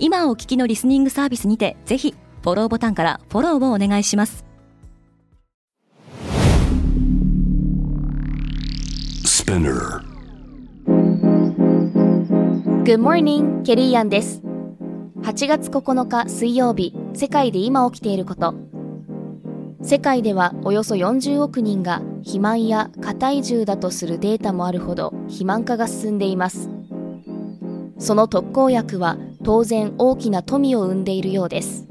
今お聞きのリスニングサービスにてぜひフォローボタンからフォローをお願いします Spinner. Good morning, ケリーアンです。8月9日水曜日、世界で今起きていること。世界ではおよそ40億人が肥満や過体重だとするデータもあるほど肥満化が進んでいます。その特効薬は当然大きな富を生んでいるようです。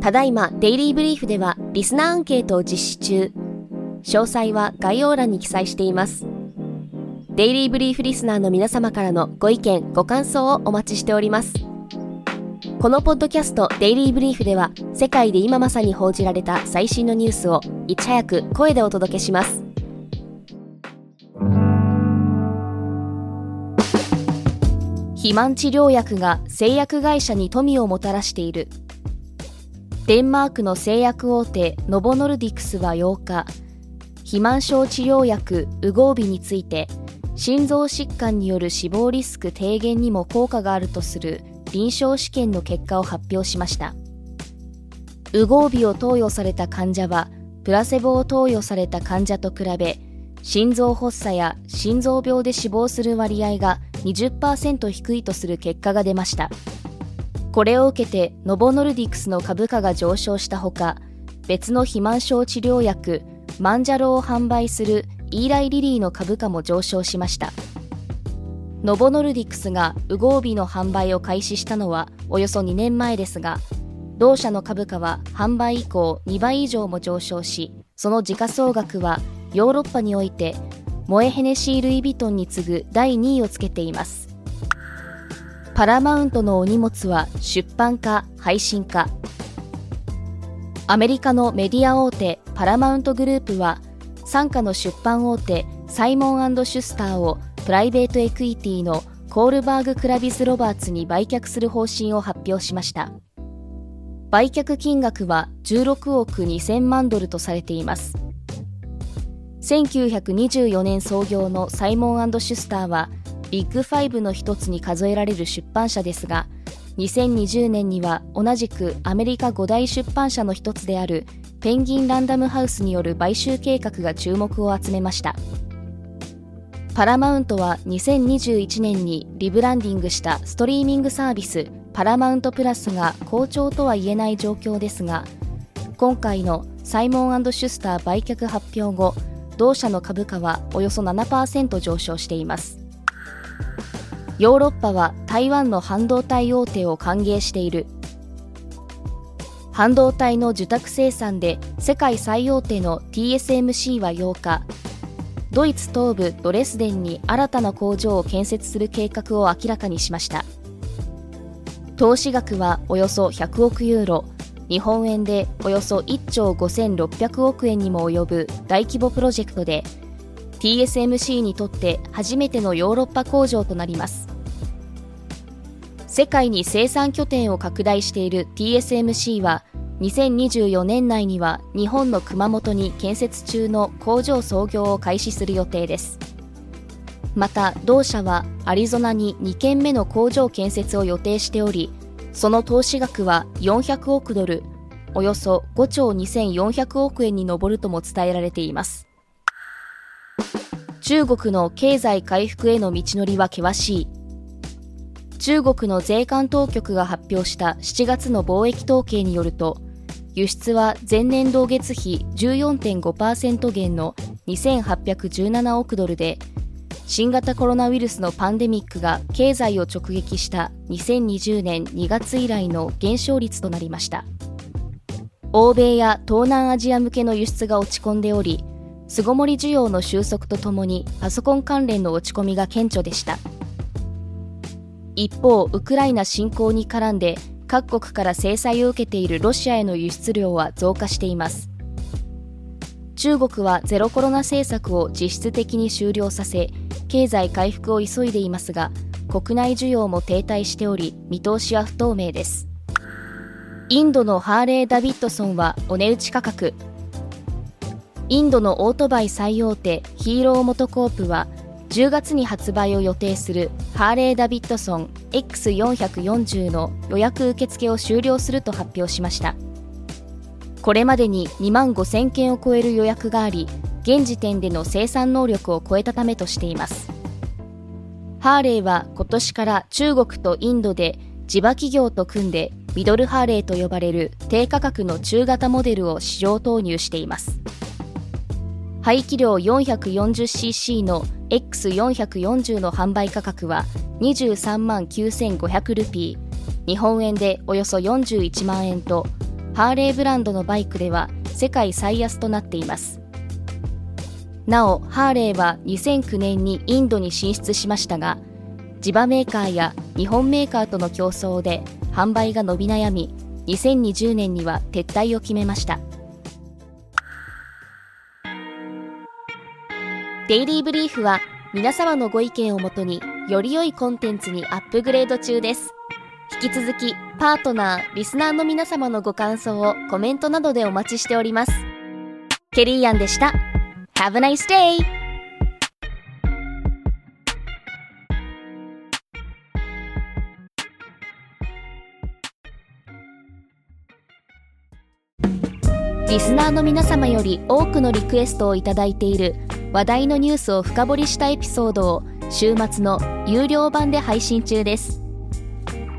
ただいまデイリーブリーフではリスナーアンケートを実施中。詳細は概要欄に記載しています。デイリーブリーフリスナーの皆様からのご意見、ご感想をお待ちしております。このポッドキャストデイリーブリーフでは世界で今まさに報じられた最新のニュースをいち早く声でお届けします。肥満治療薬が製薬会社に富をもたらしている。デンマークの製薬大手ノボノルディクスは8日、肥満症治療薬ウゴービについて心臓疾患による死亡リスク低減にも効果があるとする臨床試験の結果を発表しましたウゴービを投与された患者はプラセボを投与された患者と比べ心臓発作や心臓病で死亡する割合が20%低いとする結果が出ました。これを受けてノボノルディクスの株価が上昇したほか別の肥満症治療薬マンジャロを販売するイーライリリーの株価も上昇しました。ノボノルディクスがウゴービの販売を開始したのはおよそ2年前ですが同社の株価は販売以降2倍以上も上昇しその時価総額はヨーロッパにおいてモエヘネシー・ルイ・ヴィトンに次ぐ第2位をつけています。パラマウントのお荷物は出版か配信か。アメリカのメディア大手パラマウントグループは傘下の出版大手サイモンシュスターをプライベートエクイティのコールバーグ・クラビス・ロバーツに売却する方針を発表しました。売却金額は16億2000万ドルとされています。1924年創業のサイモンシュスターはビッグファイブの一つに数えられる出版社ですが2020年には同じくアメリカ5大出版社の一つであるペンギンランダムハウスによる買収計画が注目を集めました。パラマウントは2021年にリブランディングしたストリーミングサービスパラマウントプラスが好調とは言えない状況ですが今回のサイモンシュスター売却発表後同社の株価はおよそ7%上昇しています。ヨーロッパは台湾の半導体大手を歓迎している。半導体の受託生産で世界最大手の TSMC は8日ドイツ東部ドレスデンに新たな工場を建設する計画を明らかにしました。投資額はおよそ100億ユーロ。日本円でおよそ1兆5600億円にも及ぶ大規模プロジェクトで TSMC にとって初めてのヨーロッパ工場となります。世界に生産拠点を拡大している TSMC は2024年内には日本の熊本に建設中の工場創業を開始する予定です。また同社はアリゾナに2件目の工場建設を予定しておりその投資額は400億ドルおよそ5兆2400億円に上るとも伝えられています。中国の経済回復への道のりは険しい。中国の税関当局が発表した7月の貿易統計によると輸出は前年同月比14.5%減の2817億ドルで新型コロナウイルスのパンデミックが経済を直撃した2020年2月以来の減少率となりました。欧米や東南アジア向けの輸出が落ち込んでおり巣ごもり需要の収束とともにパソコン関連の落ち込みが顕著でした。一方ウクライナ侵攻に絡んで各国から制裁を受けているロシアへの輸出量は増加しています。中国はゼロコロナ政策を実質的に終了させ経済回復を急いでいますが国内需要も停滞しており見通しは不透明です。インドのハーレー・ダビッドソンはお値打ち価格。インドのオートバイ最大手ヒーローモトコープは10月に発売を予定するハーレー・ダビッドソン X440 の予約受付を終了すると発表しました。これまでに2万5000件を超える予約があり現時点での生産能力を超えたためとしています。ハーレーは今年から中国とインドで地場企業と組んでミドルハーレーと呼ばれる低価格の中型モデルを市場投入しています。排気量 440cc の X440 の販売価格は23万9500ルピー。日本円でおよそ41万円とハーレーブランドのバイクでは世界最安となっています。なおハーレーは2009年にインドに進出しましたが地場メーカーや日本メーカーとの競争で販売が伸び悩み2020年には撤退を決めました。デイリーブリーフは皆様のご意見をもとにより良いコンテンツにアップグレード中です。引き続きパートナーリスナーの皆様のご感想をコメントなどでお待ちしております。ケリーアンでした。Have a nice day! リスナーの皆様より多くのリクエストをいただいている話題のニュースを深掘りしたエピソードを週末の有料版で配信中です。